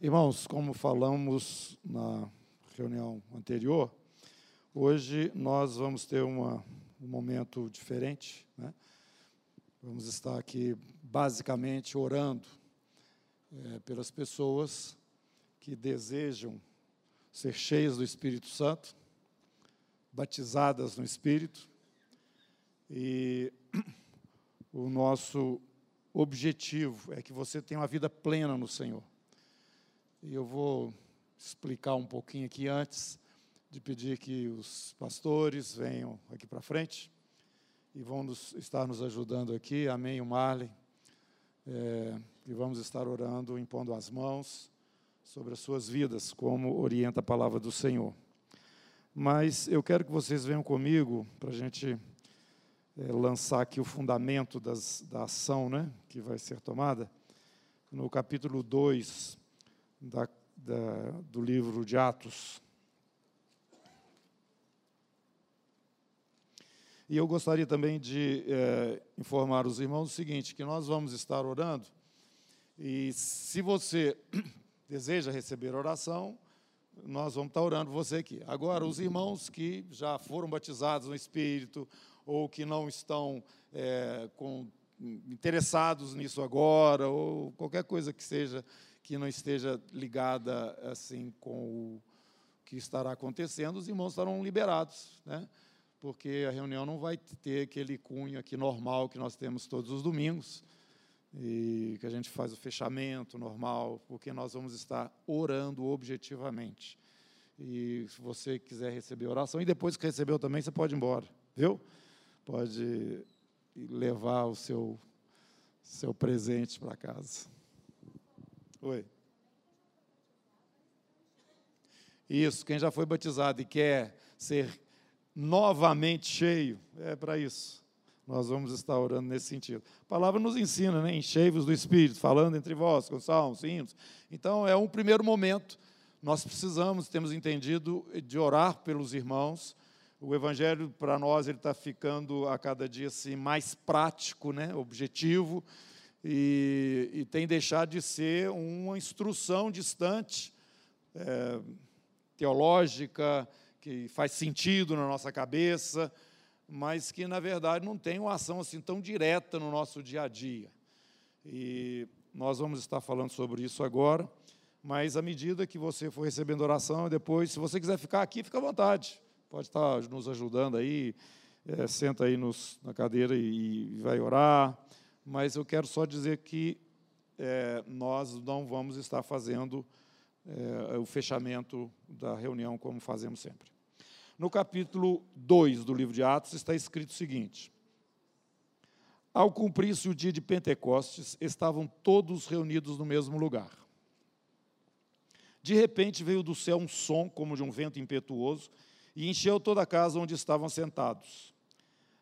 Irmãos, como falamos na reunião anterior, hoje nós vamos ter uma, um momento diferente. Né? Vamos estar aqui basicamente orando é, pelas pessoas que desejam ser cheias do Espírito Santo, batizadas no Espírito, e o nosso objetivo é que você tenha uma vida plena no Senhor. E eu vou explicar um pouquinho aqui antes de pedir que os pastores venham aqui para frente e vão nos, estar nos ajudando aqui. Amém, o Marley. É, e vamos estar orando, impondo as mãos sobre as suas vidas, como orienta a palavra do Senhor. Mas eu quero que vocês venham comigo para a gente é, lançar aqui o fundamento das, da ação né, que vai ser tomada. No capítulo 2 da, da, do livro de Atos. E eu gostaria também de é, informar os irmãos o seguinte: que nós vamos estar orando, e se você deseja receber oração, nós vamos estar orando você aqui. Agora, os irmãos que já foram batizados no Espírito, ou que não estão é, com, interessados nisso agora, ou qualquer coisa que seja que não esteja ligada assim com o que estará acontecendo, os irmãos estarão liberados, né? Porque a reunião não vai ter aquele cunho aqui normal que nós temos todos os domingos e que a gente faz o fechamento normal, porque nós vamos estar orando objetivamente. E se você quiser receber oração, e depois que recebeu também, você pode ir embora, viu? Pode levar o seu, seu presente para casa. Oi. Isso, quem já foi batizado e quer ser novamente cheio, é para isso. Nós vamos estar orando nesse sentido. A palavra nos ensina, né? Enchei-vos do Espírito, falando entre vós, com salmos, hinos. Então, é um primeiro momento. Nós precisamos, temos entendido, de orar pelos irmãos. O Evangelho, para nós, ele está ficando a cada dia assim, mais prático, né? objetivo e, e tem deixado de ser uma instrução distante, é, teológica, que faz sentido na nossa cabeça, mas que, na verdade, não tem uma ação assim tão direta no nosso dia a dia. E nós vamos estar falando sobre isso agora, mas à medida que você for recebendo oração, depois, se você quiser ficar aqui, fica à vontade. Pode estar nos ajudando aí, é, senta aí nos, na cadeira e, e vai orar mas eu quero só dizer que é, nós não vamos estar fazendo é, o fechamento da reunião como fazemos sempre. No capítulo 2 do livro de Atos está escrito o seguinte: Ao cumprir-se o dia de Pentecostes, estavam todos reunidos no mesmo lugar. De repente veio do céu um som como de um vento impetuoso e encheu toda a casa onde estavam sentados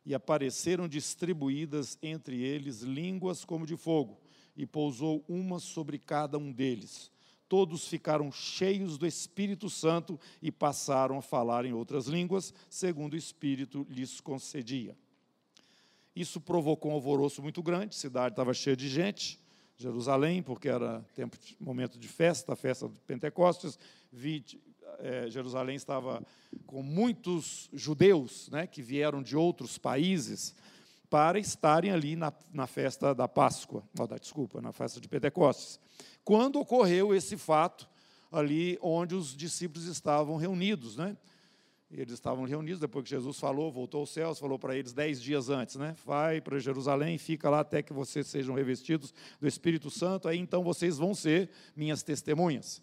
e apareceram distribuídas entre eles línguas como de fogo, e pousou uma sobre cada um deles. Todos ficaram cheios do Espírito Santo e passaram a falar em outras línguas, segundo o Espírito lhes concedia. Isso provocou um alvoroço muito grande, a cidade estava cheia de gente, Jerusalém, porque era tempo, momento de festa, a festa de Pentecostes, é, Jerusalém estava com muitos judeus né, que vieram de outros países para estarem ali na, na festa da Páscoa, oh, da, desculpa, na festa de Pentecostes. Quando ocorreu esse fato ali onde os discípulos estavam reunidos, né? Eles estavam reunidos depois que Jesus falou, voltou aos céus, falou para eles dez dias antes, né? Vai para Jerusalém, fica lá até que vocês sejam revestidos do Espírito Santo, aí então vocês vão ser minhas testemunhas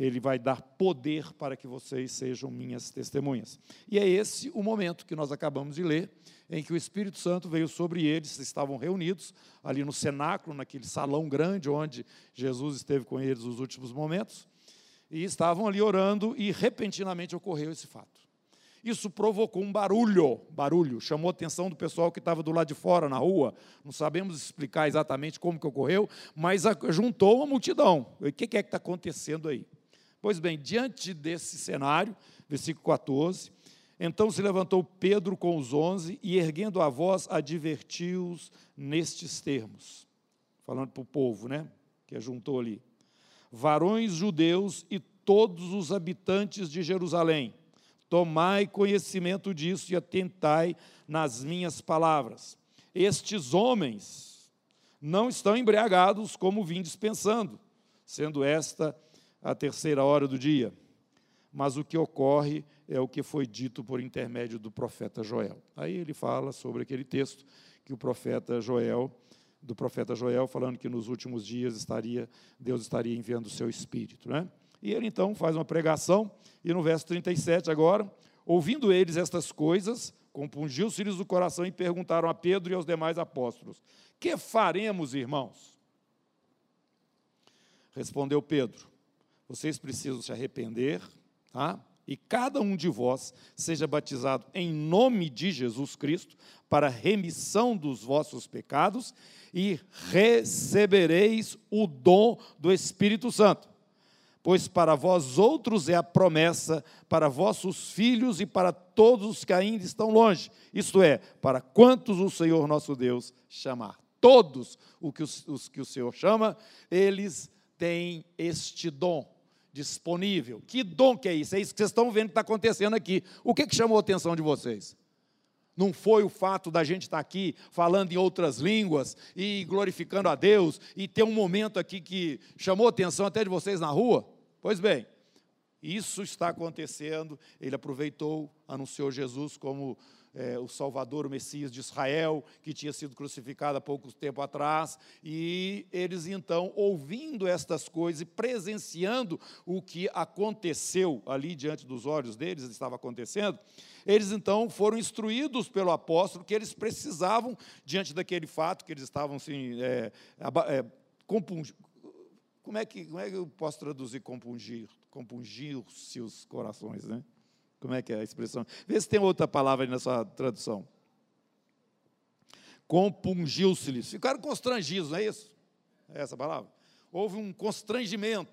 ele vai dar poder para que vocês sejam minhas testemunhas. E é esse o momento que nós acabamos de ler, em que o Espírito Santo veio sobre eles, estavam reunidos ali no cenáculo, naquele salão grande onde Jesus esteve com eles nos últimos momentos, e estavam ali orando e repentinamente ocorreu esse fato. Isso provocou um barulho, barulho, chamou a atenção do pessoal que estava do lado de fora, na rua. Não sabemos explicar exatamente como que ocorreu, mas juntou uma multidão. O que é que está acontecendo aí? Pois bem, diante desse cenário, versículo 14, então se levantou Pedro com os onze e, erguendo a voz, advertiu-os nestes termos, falando para o povo, né, que juntou ali. varões judeus e todos os habitantes de Jerusalém, tomai conhecimento disso e atentai nas minhas palavras. Estes homens não estão embriagados como vim dispensando, sendo esta a terceira hora do dia. Mas o que ocorre é o que foi dito por intermédio do profeta Joel. Aí ele fala sobre aquele texto que o profeta Joel, do profeta Joel, falando que nos últimos dias estaria Deus estaria enviando o seu espírito, né? E ele então faz uma pregação e no verso 37 agora, ouvindo eles estas coisas, compungiu-se-lhes o coração e perguntaram a Pedro e aos demais apóstolos: Que faremos, irmãos? Respondeu Pedro: Vocês precisam se arrepender, tá? E cada um de vós seja batizado em nome de Jesus Cristo para remissão dos vossos pecados e recebereis o dom do Espírito Santo pois para vós outros é a promessa, para vossos filhos e para todos os que ainda estão longe, isto é, para quantos o Senhor nosso Deus chamar. Todos os, os que o Senhor chama, eles têm este dom disponível. Que dom que é isso? É isso que vocês estão vendo que está acontecendo aqui. O que, que chamou a atenção de vocês? Não foi o fato da gente estar aqui falando em outras línguas e glorificando a Deus e ter um momento aqui que chamou a atenção até de vocês na rua? Pois bem, isso está acontecendo. Ele aproveitou, anunciou Jesus como é, o Salvador, o Messias de Israel, que tinha sido crucificado há pouco tempo atrás, e eles então, ouvindo estas coisas e presenciando o que aconteceu ali diante dos olhos deles, estava acontecendo, eles então foram instruídos pelo apóstolo que eles precisavam, diante daquele fato, que eles estavam assim, é, é, como é que como é que eu posso traduzir compungir? Compungir-se os corações, né? Como é que é a expressão? Vê se tem outra palavra aí na sua tradução. Compungiu-se-lhes. Ficaram constrangidos, não é isso? É essa palavra? Houve um constrangimento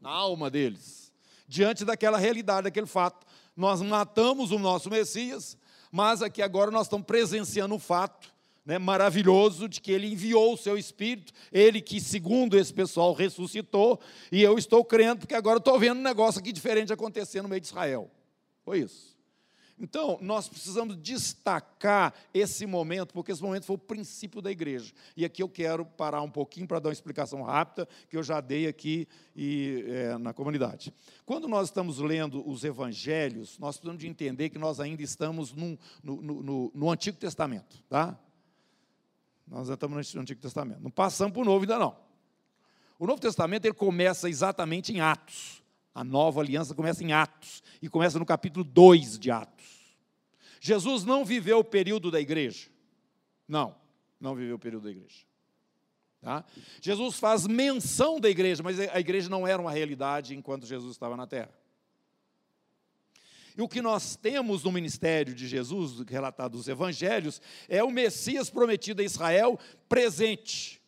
na alma deles, diante daquela realidade, daquele fato. Nós matamos o nosso Messias, mas aqui agora nós estamos presenciando o fato né, maravilhoso de que ele enviou o seu Espírito, ele que, segundo esse pessoal, ressuscitou, e eu estou crendo, porque agora estou vendo um negócio aqui diferente acontecer no meio de Israel. Foi isso. Então, nós precisamos destacar esse momento, porque esse momento foi o princípio da igreja. E aqui eu quero parar um pouquinho para dar uma explicação rápida, que eu já dei aqui e, é, na comunidade. Quando nós estamos lendo os evangelhos, nós precisamos de entender que nós ainda estamos num, no, no, no, no Antigo Testamento. Tá? Nós já estamos no Antigo Testamento. Não passamos para o Novo ainda não. O Novo Testamento ele começa exatamente em Atos. A nova aliança começa em Atos e começa no capítulo 2 de Atos. Jesus não viveu o período da igreja. Não, não viveu o período da igreja. Tá? Jesus faz menção da igreja, mas a igreja não era uma realidade enquanto Jesus estava na terra. E o que nós temos no ministério de Jesus, relatado nos evangelhos, é o Messias prometido a Israel presente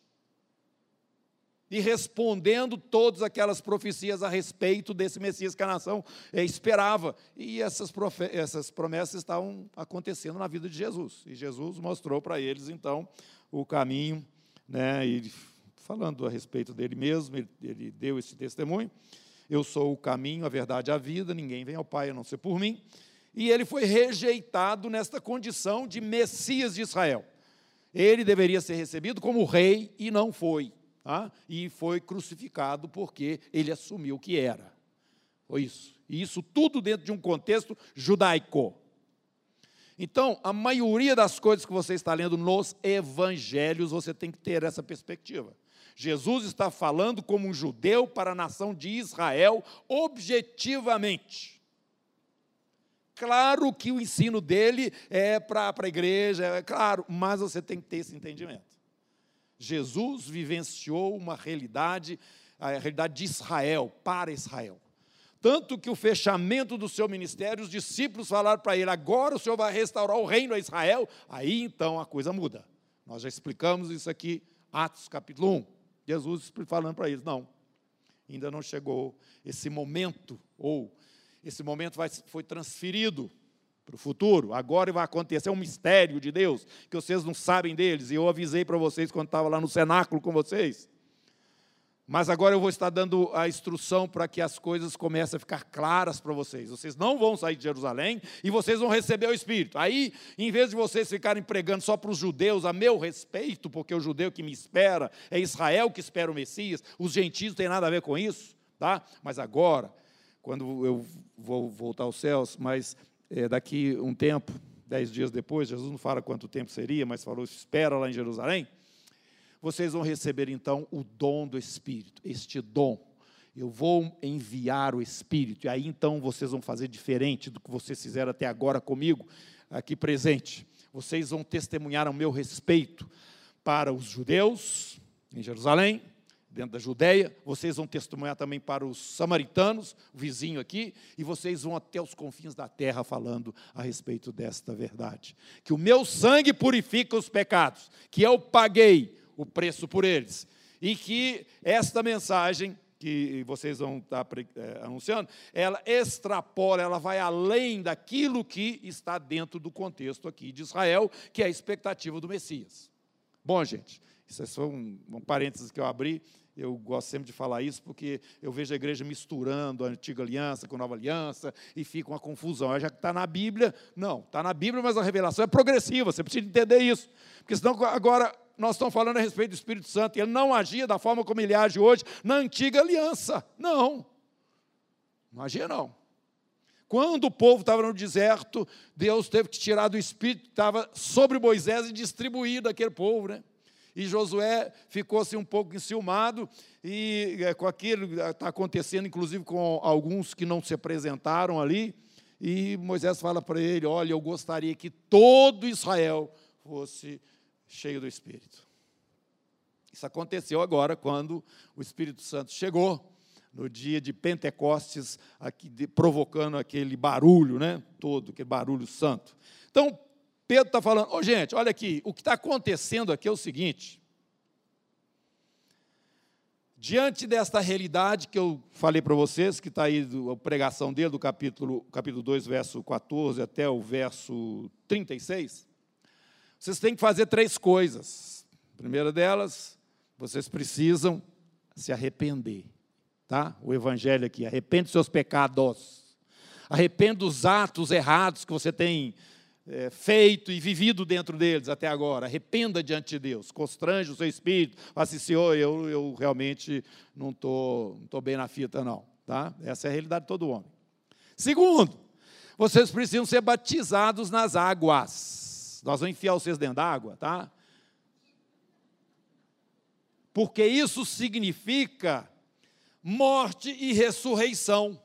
e respondendo todas aquelas profecias a respeito desse Messias que a nação eh, esperava. E essas, essas promessas estavam acontecendo na vida de Jesus. E Jesus mostrou para eles, então, o caminho, né, e falando a respeito dele mesmo, ele, ele deu esse testemunho. Eu sou o caminho, a verdade e a vida, ninguém vem ao Pai a não ser por mim. E ele foi rejeitado nesta condição de Messias de Israel. Ele deveria ser recebido como rei e não foi e foi crucificado porque ele assumiu que era. Foi isso. E isso tudo dentro de um contexto judaico. Então, a maioria das coisas que você está lendo nos evangelhos, você tem que ter essa perspectiva. Jesus está falando como um judeu para a nação de Israel, objetivamente. Claro que o ensino dele é para a igreja, é claro, mas você tem que ter esse entendimento. Jesus vivenciou uma realidade, a realidade de Israel, para Israel. Tanto que o fechamento do seu ministério, os discípulos falaram para ele: agora o Senhor vai restaurar o reino a Israel. Aí então a coisa muda. Nós já explicamos isso aqui, Atos capítulo 1. Jesus falando para eles: não, ainda não chegou esse momento, ou esse momento vai, foi transferido para o futuro. Agora vai acontecer um mistério de Deus que vocês não sabem deles. E eu avisei para vocês quando estava lá no cenáculo com vocês. Mas agora eu vou estar dando a instrução para que as coisas comecem a ficar claras para vocês. Vocês não vão sair de Jerusalém e vocês vão receber o Espírito. Aí, em vez de vocês ficarem pregando só para os judeus a meu respeito, porque o judeu que me espera é Israel que espera o Messias, os gentios não têm nada a ver com isso, tá? Mas agora, quando eu vou voltar aos céus, mas é, daqui um tempo, dez dias depois, Jesus não fala quanto tempo seria, mas falou: espera lá em Jerusalém vocês vão receber então o dom do Espírito, este dom. Eu vou enviar o Espírito, e aí então vocês vão fazer diferente do que vocês fizeram até agora comigo, aqui presente. Vocês vão testemunhar ao meu respeito para os judeus em Jerusalém, dentro da Judéia, vocês vão testemunhar também para os samaritanos, o vizinho aqui, e vocês vão até os confins da terra falando a respeito desta verdade. Que o meu sangue purifica os pecados, que eu paguei o preço por eles. E que esta mensagem que vocês vão estar é, anunciando, ela extrapola, ela vai além daquilo que está dentro do contexto aqui de Israel, que é a expectativa do Messias. Bom, gente, isso é só um, um parênteses que eu abri. Eu gosto sempre de falar isso porque eu vejo a igreja misturando a antiga aliança com a nova aliança e fica uma confusão. Já que está na Bíblia, não, está na Bíblia, mas a revelação é progressiva, você precisa entender isso. Porque senão agora nós estamos falando a respeito do Espírito Santo, ele não agia da forma como ele age hoje na antiga aliança. Não. Não agia, não. Quando o povo estava no deserto, Deus teve que tirar do Espírito que estava sobre Moisés e distribuir daquele povo, né? E Josué ficou assim um pouco enciumado, e é, com aquilo está acontecendo, inclusive com alguns que não se apresentaram ali. E Moisés fala para ele: Olha, eu gostaria que todo Israel fosse cheio do Espírito. Isso aconteceu agora quando o Espírito Santo chegou no dia de Pentecostes, aqui, de, provocando aquele barulho, né? Todo, aquele barulho santo. Então, Pedro está falando, oh, gente, olha aqui, o que está acontecendo aqui é o seguinte. Diante desta realidade que eu falei para vocês, que está aí a pregação dele, do capítulo, capítulo 2, verso 14 até o verso 36, vocês têm que fazer três coisas. A primeira delas, vocês precisam se arrepender. Tá? O evangelho aqui, arrepende dos seus pecados. Arrepende dos atos errados que você tem é, feito e vivido dentro deles até agora. Arrependa diante de Deus. Constrange o seu espírito. Fala assim, Senhor, eu, eu realmente não estou tô, tô bem na fita, não. Tá? Essa é a realidade de todo homem. Segundo, vocês precisam ser batizados nas águas. Nós vamos enfiar vocês dentro d'água, tá? Porque isso significa morte e ressurreição.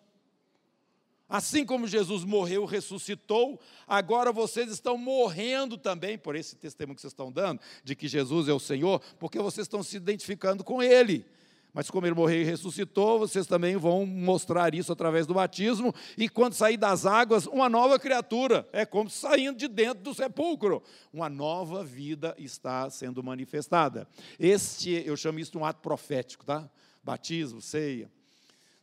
Assim como Jesus morreu, ressuscitou, agora vocês estão morrendo também por esse testemunho que vocês estão dando, de que Jesus é o Senhor, porque vocês estão se identificando com Ele. Mas como ele morreu e ressuscitou, vocês também vão mostrar isso através do batismo. E quando sair das águas, uma nova criatura. É como saindo de dentro do sepulcro. Uma nova vida está sendo manifestada. Este, eu chamo isso de um ato profético, tá? Batismo, ceia.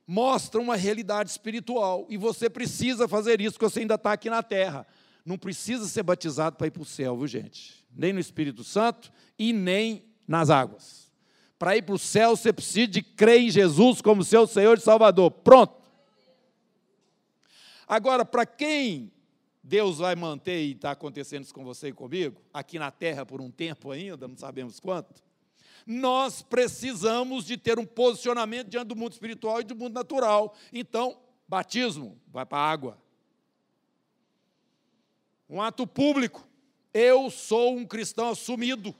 Mostra uma realidade espiritual. E você precisa fazer isso, porque você ainda está aqui na terra. Não precisa ser batizado para ir para o céu, viu, gente? Nem no Espírito Santo e nem nas águas. Para ir para o céu, você precisa de crer em Jesus como seu Senhor e Salvador. Pronto. Agora, para quem Deus vai manter e está acontecendo isso com você e comigo, aqui na terra por um tempo ainda, não sabemos quanto, nós precisamos de ter um posicionamento diante do mundo espiritual e do mundo natural. Então, batismo, vai para a água. Um ato público. Eu sou um cristão assumido.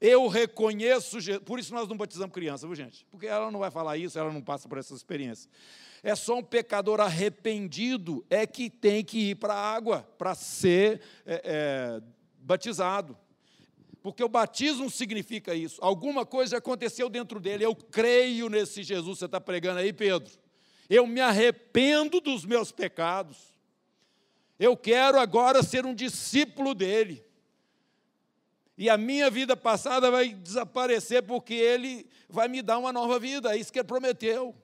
Eu reconheço, por isso nós não batizamos criança, viu gente? Porque ela não vai falar isso, ela não passa por essa experiência. É só um pecador arrependido é que tem que ir para a água para ser é, é, batizado. Porque o batismo significa isso. Alguma coisa aconteceu dentro dele. Eu creio nesse Jesus, você está pregando aí, Pedro. Eu me arrependo dos meus pecados. Eu quero agora ser um discípulo dele e a minha vida passada vai desaparecer porque ele vai me dar uma nova vida, é isso que ele prometeu.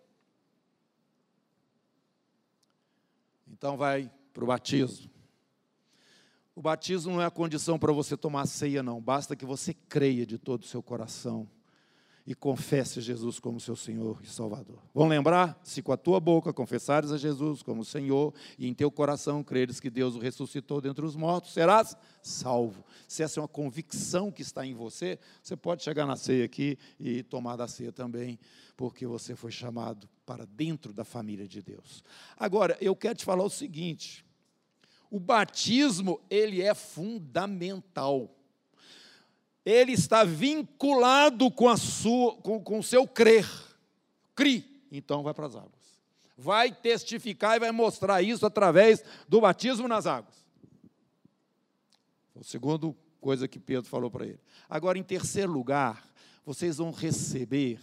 Então vai para o batismo. O batismo não é a condição para você tomar ceia, não. Basta que você creia de todo o seu coração e confesse Jesus como seu Senhor e Salvador. Vão lembrar? Se com a tua boca confessares a Jesus como Senhor e em teu coração creres que Deus o ressuscitou dentre os mortos, serás salvo. Se essa é uma convicção que está em você, você pode chegar na ceia aqui e tomar da ceia também, porque você foi chamado para dentro da família de Deus. Agora, eu quero te falar o seguinte: o batismo, ele é fundamental ele está vinculado com, a sua, com, com o seu crer. Cri, então vai para as águas. Vai testificar e vai mostrar isso através do batismo nas águas. O segundo coisa que Pedro falou para ele. Agora, em terceiro lugar, vocês vão receber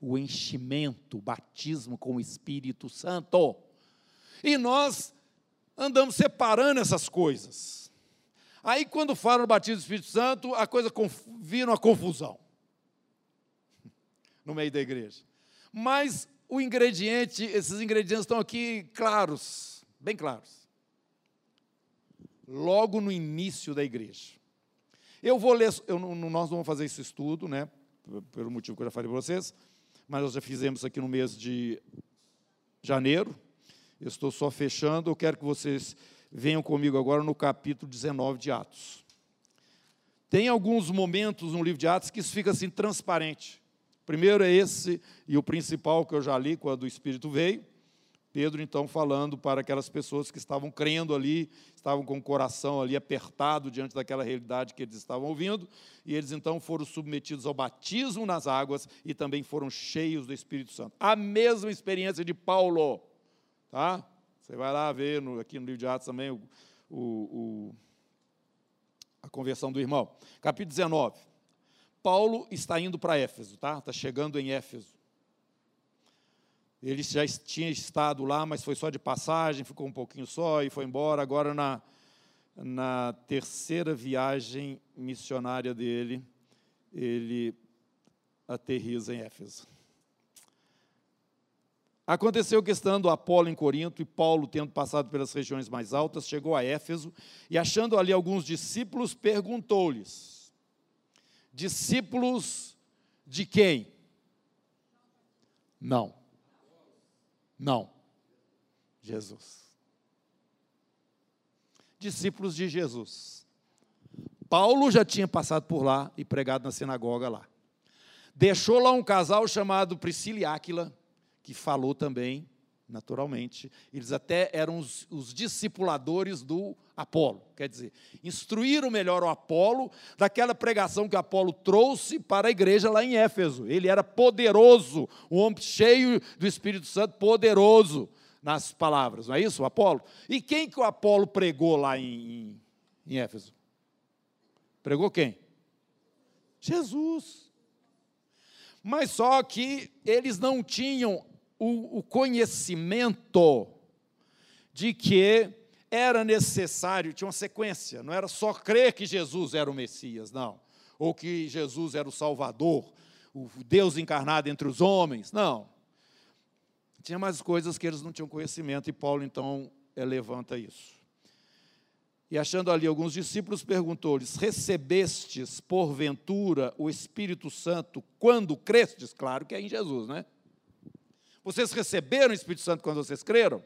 o enchimento, o batismo com o Espírito Santo. E nós andamos separando essas coisas. Aí, quando falam batismo do Espírito Santo, a coisa vira uma confusão no meio da igreja. Mas o ingrediente, esses ingredientes estão aqui claros, bem claros. Logo no início da igreja. Eu vou ler, eu, nós vamos fazer esse estudo, né? Pelo motivo que eu já falei para vocês, mas nós já fizemos aqui no mês de janeiro. Eu estou só fechando, eu quero que vocês Venham comigo agora no capítulo 19 de Atos. Tem alguns momentos no livro de Atos que isso fica assim transparente. Primeiro é esse, e o principal que eu já li quando o Espírito veio. Pedro, então, falando para aquelas pessoas que estavam crendo ali, estavam com o coração ali apertado diante daquela realidade que eles estavam ouvindo, e eles então foram submetidos ao batismo nas águas e também foram cheios do Espírito Santo. A mesma experiência de Paulo, tá? Você vai lá ver no, aqui no livro de Atos também o, o, o, a conversão do irmão. Capítulo 19. Paulo está indo para Éfeso, tá? Está chegando em Éfeso. Ele já tinha estado lá, mas foi só de passagem, ficou um pouquinho só e foi embora. Agora, na, na terceira viagem missionária dele, ele aterriza em Éfeso. Aconteceu que, estando Apolo em Corinto e Paulo, tendo passado pelas regiões mais altas, chegou a Éfeso e, achando ali alguns discípulos, perguntou-lhes: Discípulos de quem? Não. Não. Jesus. Discípulos de Jesus. Paulo já tinha passado por lá e pregado na sinagoga lá. Deixou lá um casal chamado Priscila e Áquila que falou também, naturalmente. Eles até eram os, os, discipuladores do Apolo, quer dizer, instruíram melhor o Apolo daquela pregação que Apolo trouxe para a igreja lá em Éfeso. Ele era poderoso, um homem cheio do Espírito Santo, poderoso nas palavras, não é isso, o Apolo? E quem que o Apolo pregou lá em, em, em Éfeso? Pregou quem? Jesus. Mas só que eles não tinham o, o conhecimento de que era necessário, tinha uma sequência, não era só crer que Jesus era o Messias, não, ou que Jesus era o Salvador, o Deus encarnado entre os homens, não. Tinha mais coisas que eles não tinham conhecimento, e Paulo então levanta isso. E achando ali alguns discípulos, perguntou-lhes: Recebestes porventura o Espírito Santo quando crestes? Claro que é em Jesus, né? Vocês receberam o Espírito Santo quando vocês creram?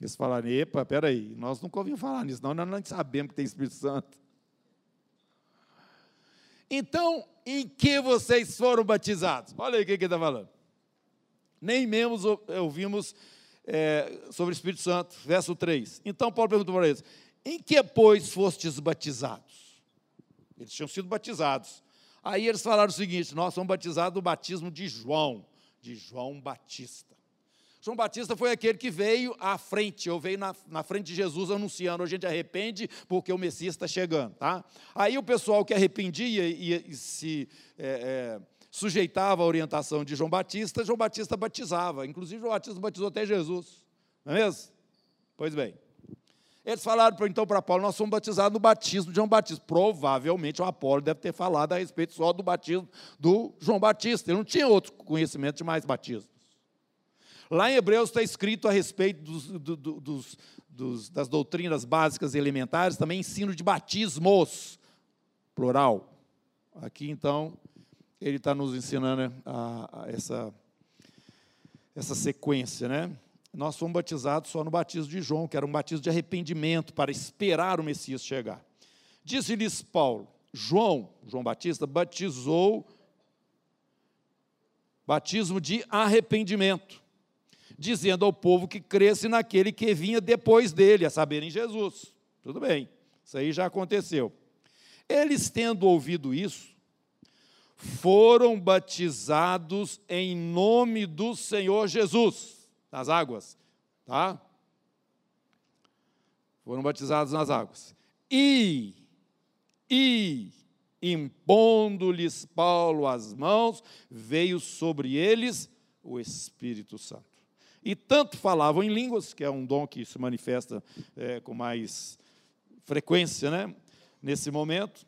Eles falaram, epa, peraí, nós nunca ouvimos falar nisso, não, nós não sabemos que tem Espírito Santo. Então, em que vocês foram batizados? Olha aí o que ele está falando. Nem mesmo ouvimos é, sobre o Espírito Santo, verso 3. Então, Paulo perguntou para eles: em que, pois, fostes batizados? Eles tinham sido batizados. Aí eles falaram o seguinte: nós somos batizados do batismo de João, de João Batista. João Batista foi aquele que veio à frente, ou veio na, na frente de Jesus anunciando: a gente arrepende porque o Messias está chegando. Tá? Aí o pessoal que arrependia e, e se é, é, sujeitava à orientação de João Batista, João Batista batizava. Inclusive, João Batista batizou até Jesus. Não é mesmo? Pois bem. Eles falaram então para Paulo: nós somos batizados no batismo de João Batista. Provavelmente o Apolo deve ter falado a respeito só do batismo do João Batista. Ele não tinha outro conhecimento de mais batismos. Lá em Hebreus está escrito a respeito dos, do, do, dos, dos, das doutrinas básicas e elementares, também ensino de batismos. plural. Aqui, então, ele está nos ensinando a, a essa, essa sequência, né? Nós fomos batizados só no batismo de João, que era um batismo de arrependimento, para esperar o Messias chegar. Disse-lhes Paulo: João, João Batista, batizou batismo de arrependimento, dizendo ao povo que cresce naquele que vinha depois dele, a saber, em Jesus. Tudo bem, isso aí já aconteceu. Eles, tendo ouvido isso, foram batizados em nome do Senhor Jesus, nas águas, tá? Foram batizados nas águas. E, e, impondo-lhes Paulo as mãos, veio sobre eles o Espírito Santo. E tanto falavam em línguas, que é um dom que se manifesta é, com mais frequência, né? Nesse momento,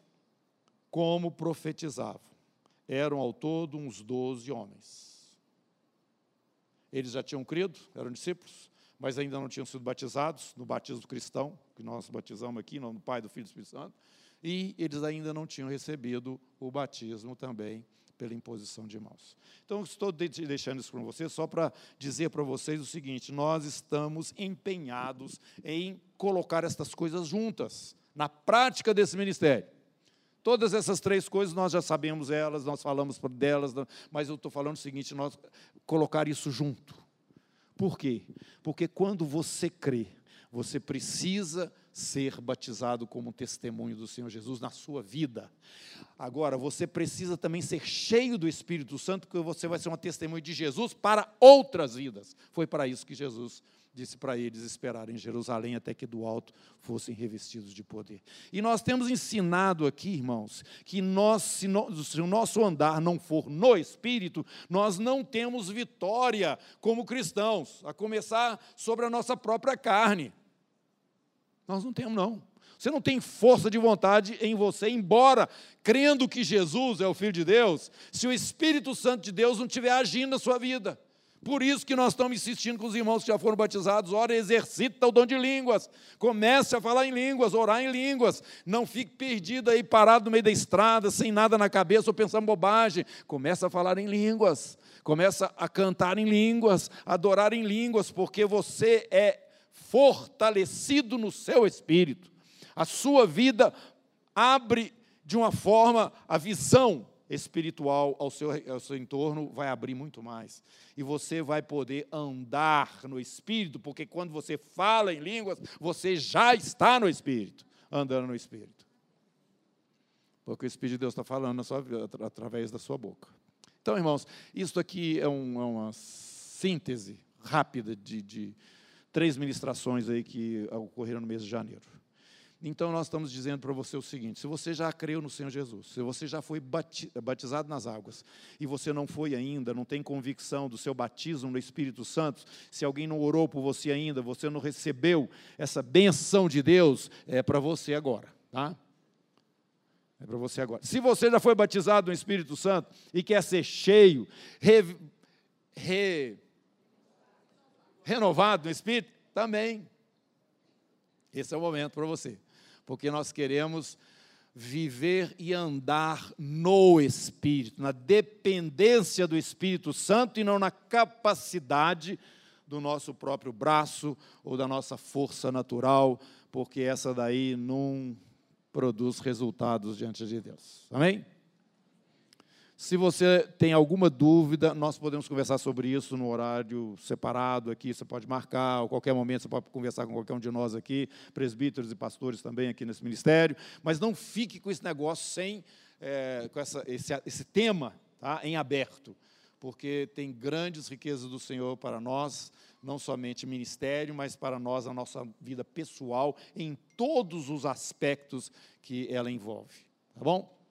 como profetizavam. Eram ao todo uns doze homens. Eles já tinham crido, eram discípulos, mas ainda não tinham sido batizados no batismo cristão, que nós batizamos aqui, no Pai, do Filho e do Espírito Santo e eles ainda não tinham recebido o batismo também pela imposição de mãos. Então, estou deixando isso para vocês só para dizer para vocês o seguinte: nós estamos empenhados em colocar estas coisas juntas, na prática desse ministério. Todas essas três coisas nós já sabemos elas, nós falamos delas, mas eu estou falando o seguinte: nós colocar isso junto. Por quê? Porque quando você crê, você precisa ser batizado como testemunho do Senhor Jesus na sua vida. Agora, você precisa também ser cheio do Espírito Santo, porque você vai ser uma testemunha de Jesus para outras vidas. Foi para isso que Jesus disse para eles esperarem em Jerusalém até que do alto fossem revestidos de poder. E nós temos ensinado aqui, irmãos, que nós, se, no, se o nosso andar não for no Espírito, nós não temos vitória como cristãos, a começar sobre a nossa própria carne. Nós não temos, não. Você não tem força de vontade em você, embora crendo que Jesus é o Filho de Deus, se o Espírito Santo de Deus não estiver agindo na sua vida. Por isso que nós estamos insistindo com os irmãos que já foram batizados, ora, exercita o dom de línguas, comece a falar em línguas, orar em línguas, não fique perdido aí, parado no meio da estrada, sem nada na cabeça ou pensando bobagem, comece a falar em línguas, comece a cantar em línguas, adorar em línguas, porque você é fortalecido no seu espírito. A sua vida abre de uma forma a visão espiritual ao seu, ao seu entorno vai abrir muito mais. E você vai poder andar no Espírito, porque quando você fala em línguas, você já está no Espírito, andando no Espírito. Porque o Espírito de Deus está falando sua através da sua boca. Então, irmãos, isso aqui é, um, é uma síntese rápida de, de três ministrações aí que ocorreram no mês de janeiro. Então nós estamos dizendo para você o seguinte: se você já creu no Senhor Jesus, se você já foi batizado nas águas e você não foi ainda, não tem convicção do seu batismo no Espírito Santo, se alguém não orou por você ainda, você não recebeu essa benção de Deus, é para você agora, tá? É para você agora. Se você já foi batizado no Espírito Santo e quer ser cheio, re, re, renovado no Espírito? Também. Esse é o momento para você, porque nós queremos viver e andar no Espírito, na dependência do Espírito Santo e não na capacidade do nosso próprio braço ou da nossa força natural, porque essa daí não produz resultados diante de Deus. Amém? Se você tem alguma dúvida, nós podemos conversar sobre isso no horário separado aqui. Você pode marcar, a qualquer momento você pode conversar com qualquer um de nós aqui, presbíteros e pastores também aqui nesse ministério. Mas não fique com esse negócio sem, é, com essa, esse, esse tema tá, em aberto, porque tem grandes riquezas do Senhor para nós, não somente ministério, mas para nós, a nossa vida pessoal, em todos os aspectos que ela envolve. Tá bom?